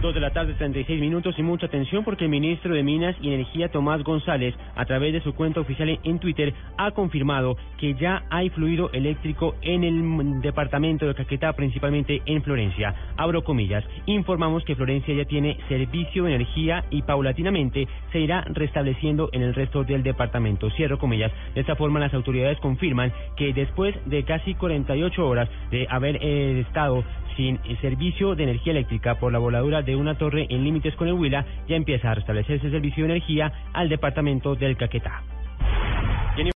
Dos de la tarde, 36 minutos y mucha atención porque el ministro de Minas y Energía, Tomás González, a través de su cuenta oficial en Twitter, ha confirmado que ya hay fluido eléctrico en el departamento de Caquetá, principalmente en Florencia. Abro comillas. Informamos que Florencia ya tiene servicio de energía y paulatinamente se irá restableciendo en el resto del departamento. Cierro comillas. De esta forma, las autoridades confirman que después de casi 48 horas de haber eh, estado sin servicio de energía eléctrica por la voladura de una torre en límites con el Huila, ya empieza a restablecerse servicio de energía al departamento del Caquetá.